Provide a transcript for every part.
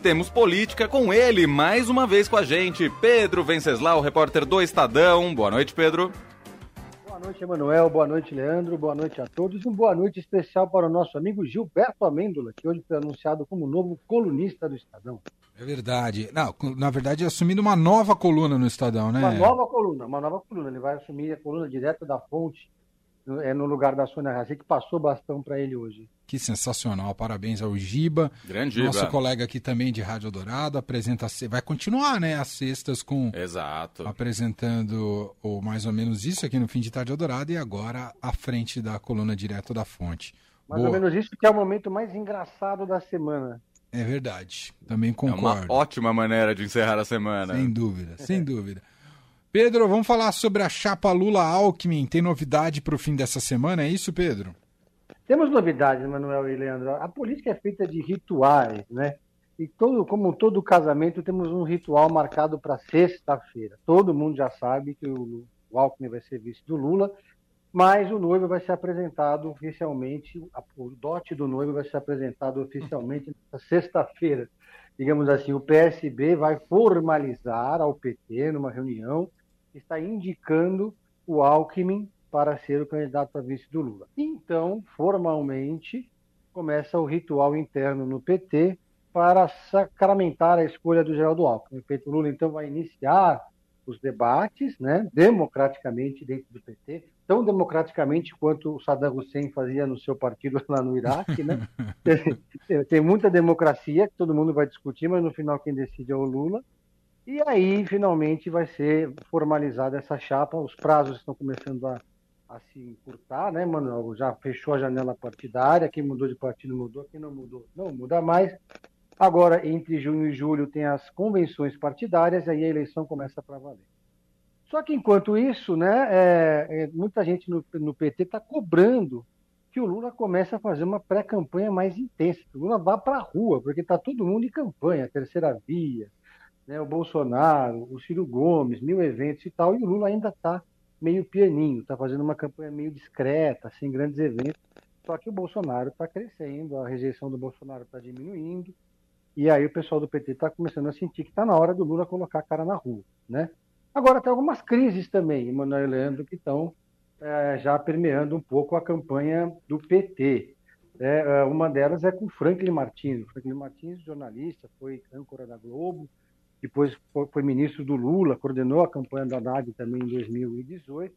temos política com ele, mais uma vez com a gente, Pedro Venceslau, repórter do Estadão. Boa noite, Pedro. Boa noite, Emanuel. Boa noite, Leandro. Boa noite a todos. Um boa noite especial para o nosso amigo Gilberto Amêndola, que hoje foi anunciado como novo colunista do Estadão. É verdade. Não, na verdade, assumindo uma nova coluna no Estadão, né? Uma nova coluna, uma nova coluna. Ele vai assumir a coluna direto da fonte é no lugar da Sônia Raci, que passou bastão para ele hoje. Que sensacional, parabéns ao Giba. Grande Giba. Nosso colega aqui também de Rádio Dourado, apresenta, vai continuar, né, as sextas com... Exato. Apresentando o mais ou menos isso aqui no Fim de Tarde Dourado e agora à frente da coluna direto da fonte. Mais Boa. ou menos isso que é o momento mais engraçado da semana. É verdade, também concordo. É uma ótima maneira de encerrar a semana. Sem dúvida, sem dúvida. Pedro, vamos falar sobre a chapa Lula-Alckmin. Tem novidade para o fim dessa semana, é isso, Pedro? Temos novidades, Manuel e Leandro. A política é feita de rituais, né? E todo, como todo casamento, temos um ritual marcado para sexta-feira. Todo mundo já sabe que o, o Alckmin vai ser vice do Lula, mas o noivo vai ser apresentado oficialmente, o dote do noivo vai ser apresentado oficialmente na sexta-feira. Digamos assim, o PSB vai formalizar ao PT numa reunião está indicando o Alckmin para ser o candidato a vice do Lula. Então, formalmente, começa o ritual interno no PT para sacramentar a escolha do Geraldo Alckmin. O Lula, então, vai iniciar os debates, né, democraticamente dentro do PT, tão democraticamente quanto o Saddam Hussein fazia no seu partido lá no Iraque, né? Tem muita democracia que todo mundo vai discutir, mas no final quem decide é o Lula. E aí, finalmente, vai ser formalizada essa chapa. Os prazos estão começando a, a se encurtar, né, Manuel? Já fechou a janela partidária. Quem mudou de partido mudou, quem não mudou não muda mais. Agora, entre junho e julho, tem as convenções partidárias e aí a eleição começa para valer. Só que, enquanto isso, né, é, é, muita gente no, no PT está cobrando que o Lula comece a fazer uma pré-campanha mais intensa. O Lula vá para a rua, porque está todo mundo em campanha, terceira via, né, o Bolsonaro, o Ciro Gomes, mil eventos e tal, e o Lula ainda está meio pianinho, está fazendo uma campanha meio discreta, sem grandes eventos. Só que o Bolsonaro está crescendo, a rejeição do Bolsonaro está diminuindo, e aí o pessoal do PT está começando a sentir que está na hora do Lula colocar a cara na rua. Né? Agora, tem algumas crises também, Emanuel e Leandro, que estão é, já permeando um pouco a campanha do PT. É, é, uma delas é com Franklin Martins. Franklin Martins, jornalista, foi âncora da Globo, depois foi ministro do Lula, coordenou a campanha da Haddad também em 2018,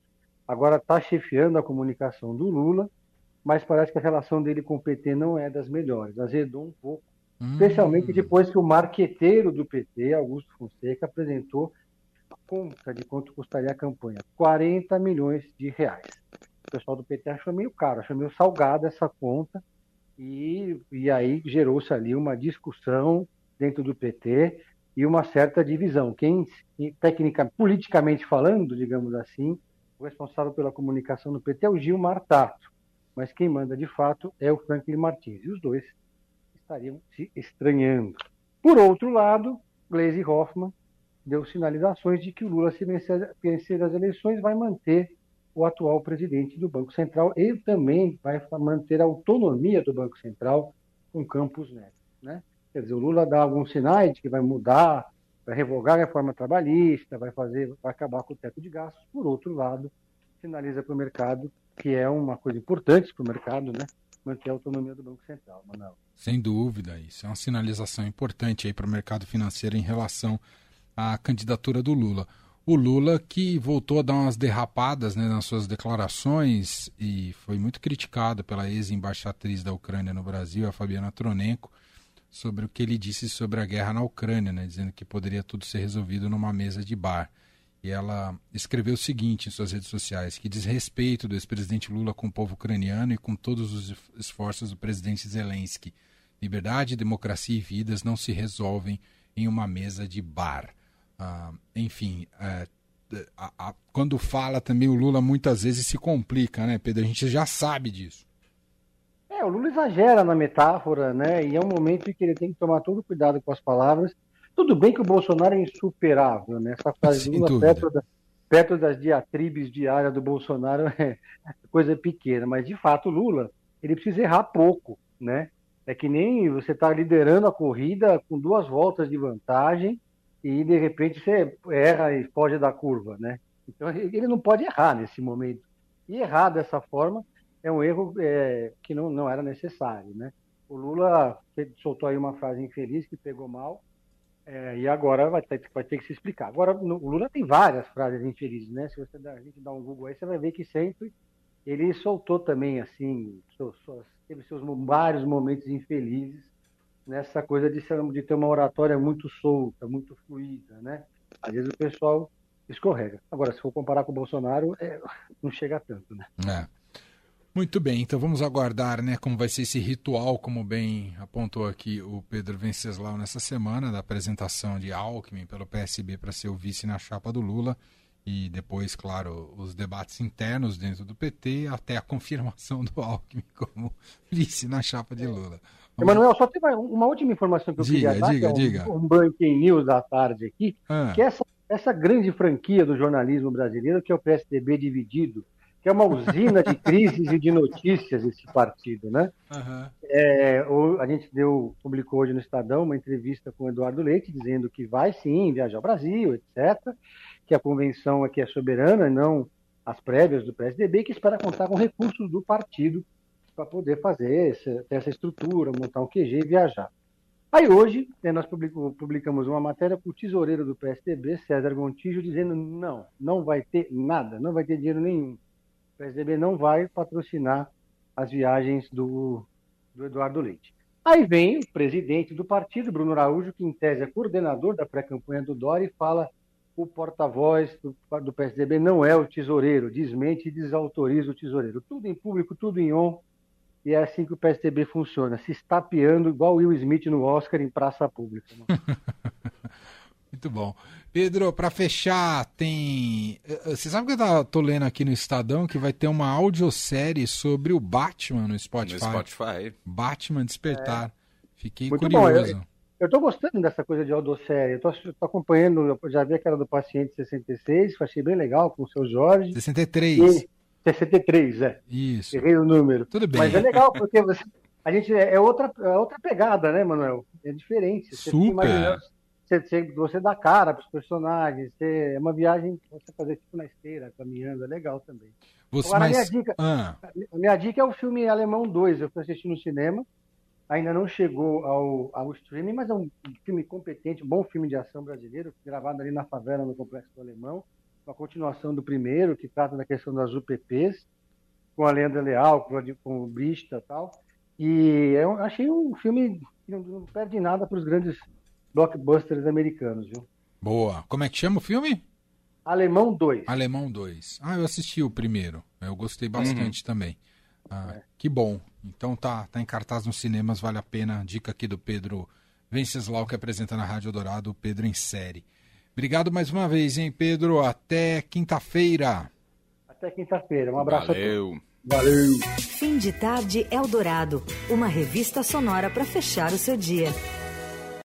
agora está chefiando a comunicação do Lula, mas parece que a relação dele com o PT não é das melhores, azedou um pouco, hum. especialmente depois que o marqueteiro do PT, Augusto Fonseca, apresentou a conta de quanto custaria a campanha, 40 milhões de reais. O pessoal do PT achou meio caro, achou meio salgada essa conta, e, e aí gerou-se ali uma discussão dentro do PT, e uma certa divisão. Quem, técnica, politicamente falando, digamos assim, o responsável pela comunicação no PT é o Gilmar Tato, mas quem manda de fato é o Franklin Martins, e os dois estariam se estranhando. Por outro lado, Gleisi Hoffmann deu sinalizações de que o Lula, se vencer as eleições, vai manter o atual presidente do Banco Central e também vai manter a autonomia do Banco Central com Campos Neto. Né? Quer dizer, o Lula dá alguns sinais de que vai mudar, vai revogar a reforma trabalhista, vai fazer, vai acabar com o teto de gastos. Por outro lado, sinaliza para o mercado que é uma coisa importante para o mercado, né? Manter a autonomia do Banco Central, Manuel. Sem dúvida, isso é uma sinalização importante aí para o mercado financeiro em relação à candidatura do Lula. O Lula que voltou a dar umas derrapadas né, nas suas declarações e foi muito criticado pela ex-embaixatriz da Ucrânia no Brasil, a Fabiana Tronenko, sobre o que ele disse sobre a guerra na Ucrânia, né, dizendo que poderia tudo ser resolvido numa mesa de bar. E ela escreveu o seguinte em suas redes sociais: que desrespeito do ex-presidente Lula com o povo ucraniano e com todos os esforços do presidente Zelensky. Liberdade, democracia e vidas não se resolvem em uma mesa de bar. Ah, enfim, é, a, a, quando fala também o Lula muitas vezes se complica, né, Pedro? A gente já sabe disso. É, o Lula exagera na metáfora, né? E é um momento em que ele tem que tomar todo cuidado com as palavras. Tudo bem que o Bolsonaro é insuperável, né? Essa frase Lula perto, da, perto das diatribes diárias do Bolsonaro é coisa pequena, mas de fato Lula ele precisa errar pouco, né? É que nem você está liderando a corrida com duas voltas de vantagem e de repente você erra e foge da curva, né? Então ele não pode errar nesse momento. E errar dessa forma é um erro é, que não, não era necessário, né? O Lula soltou aí uma frase infeliz que pegou mal é, e agora vai ter, vai ter que se explicar. Agora, no, o Lula tem várias frases infelizes, né? Se você a gente dá um Google aí, você vai ver que sempre ele soltou também, assim, seus, teve seus vários momentos infelizes nessa coisa de, ser, de ter uma oratória muito solta, muito fluida, né? Às vezes o pessoal escorrega. Agora, se for comparar com o Bolsonaro, é, não chega tanto, né? É. Muito bem, então vamos aguardar né, como vai ser esse ritual, como bem apontou aqui o Pedro Venceslau nessa semana, da apresentação de Alckmin pelo PSB para ser o vice na chapa do Lula e depois, claro, os debates internos dentro do PT até a confirmação do Alckmin como vice na chapa de Lula. Vamos... Emanuel, só tem uma última informação que eu diga, queria dar, diga, que é um, diga. um Banking News da tarde aqui, ah. que essa, essa grande franquia do jornalismo brasileiro, que é o PSDB dividido, que é uma usina de crises e de notícias esse partido, né? Uhum. É, a gente deu, publicou hoje no Estadão uma entrevista com o Eduardo Leite dizendo que vai sim viajar ao Brasil, etc., que a convenção aqui é soberana, não as prévias do PSDB, que espera contar com recursos do partido para poder fazer essa, essa estrutura, montar um QG e viajar. Aí hoje, né, nós publicamos uma matéria com o tesoureiro do PSDB, César Gontijo, dizendo não, não vai ter nada, não vai ter dinheiro nenhum o PSDB não vai patrocinar as viagens do, do Eduardo Leite. Aí vem o presidente do partido, Bruno Araújo, que em tese é coordenador da pré-campanha do Dória, e fala o porta-voz do, do, PSDB não é o tesoureiro, desmente e desautoriza o tesoureiro. Tudo em público, tudo em on, e é assim que o PSDB funciona, se estapeando igual Will Smith no Oscar em praça pública. Muito bom. Pedro, para fechar, tem. Eh, eh, você sabe que eu tô lendo aqui no Estadão que vai ter uma audiosérie sobre o Batman no Spotify. No Spotify. Batman Despertar. É. Fiquei Muito curioso. Bom. Eu, estou gostando dessa coisa de audiosérie. Eu tô, tô, acompanhando, eu já vi aquela do Paciente 66, que achei bem legal, com o seu Jorge. 63. E, 63, é. Isso. Errei o número. Tudo bem. Mas é legal, porque você, a gente é, é outra, é outra pegada, né, Manuel? É diferente. Você Super você, você dá cara para os personagens, você, é uma viagem que você fazer tipo na esteira, caminhando, é legal também. Você, Agora, mas... a, minha dica, ah. a minha dica é o filme Alemão 2, eu fui assistir no cinema, ainda não chegou ao, ao streaming, mas é um filme competente, um bom filme de ação brasileiro, gravado ali na favela, no Complexo do Alemão, uma continuação do primeiro, que trata da questão das UPPs, com a Leandra Leal, com, o Brista e tal. E eu achei um filme que não, não perde nada para os grandes blockbusters americanos, viu? Boa. Como é que chama o filme? Alemão 2. Alemão 2. Ah, eu assisti o primeiro. Eu gostei bastante uhum. também. Ah, é. Que bom. Então tá, tá em cartaz nos cinemas, vale a pena. Dica aqui do Pedro Venceslau, que apresenta na Rádio Dourado, o Pedro em série. Obrigado mais uma vez, hein, Pedro? Até quinta-feira. Até quinta-feira. Um abraço Valeu. a todos. Valeu. Fim de tarde Eldorado, uma revista sonora para fechar o seu dia.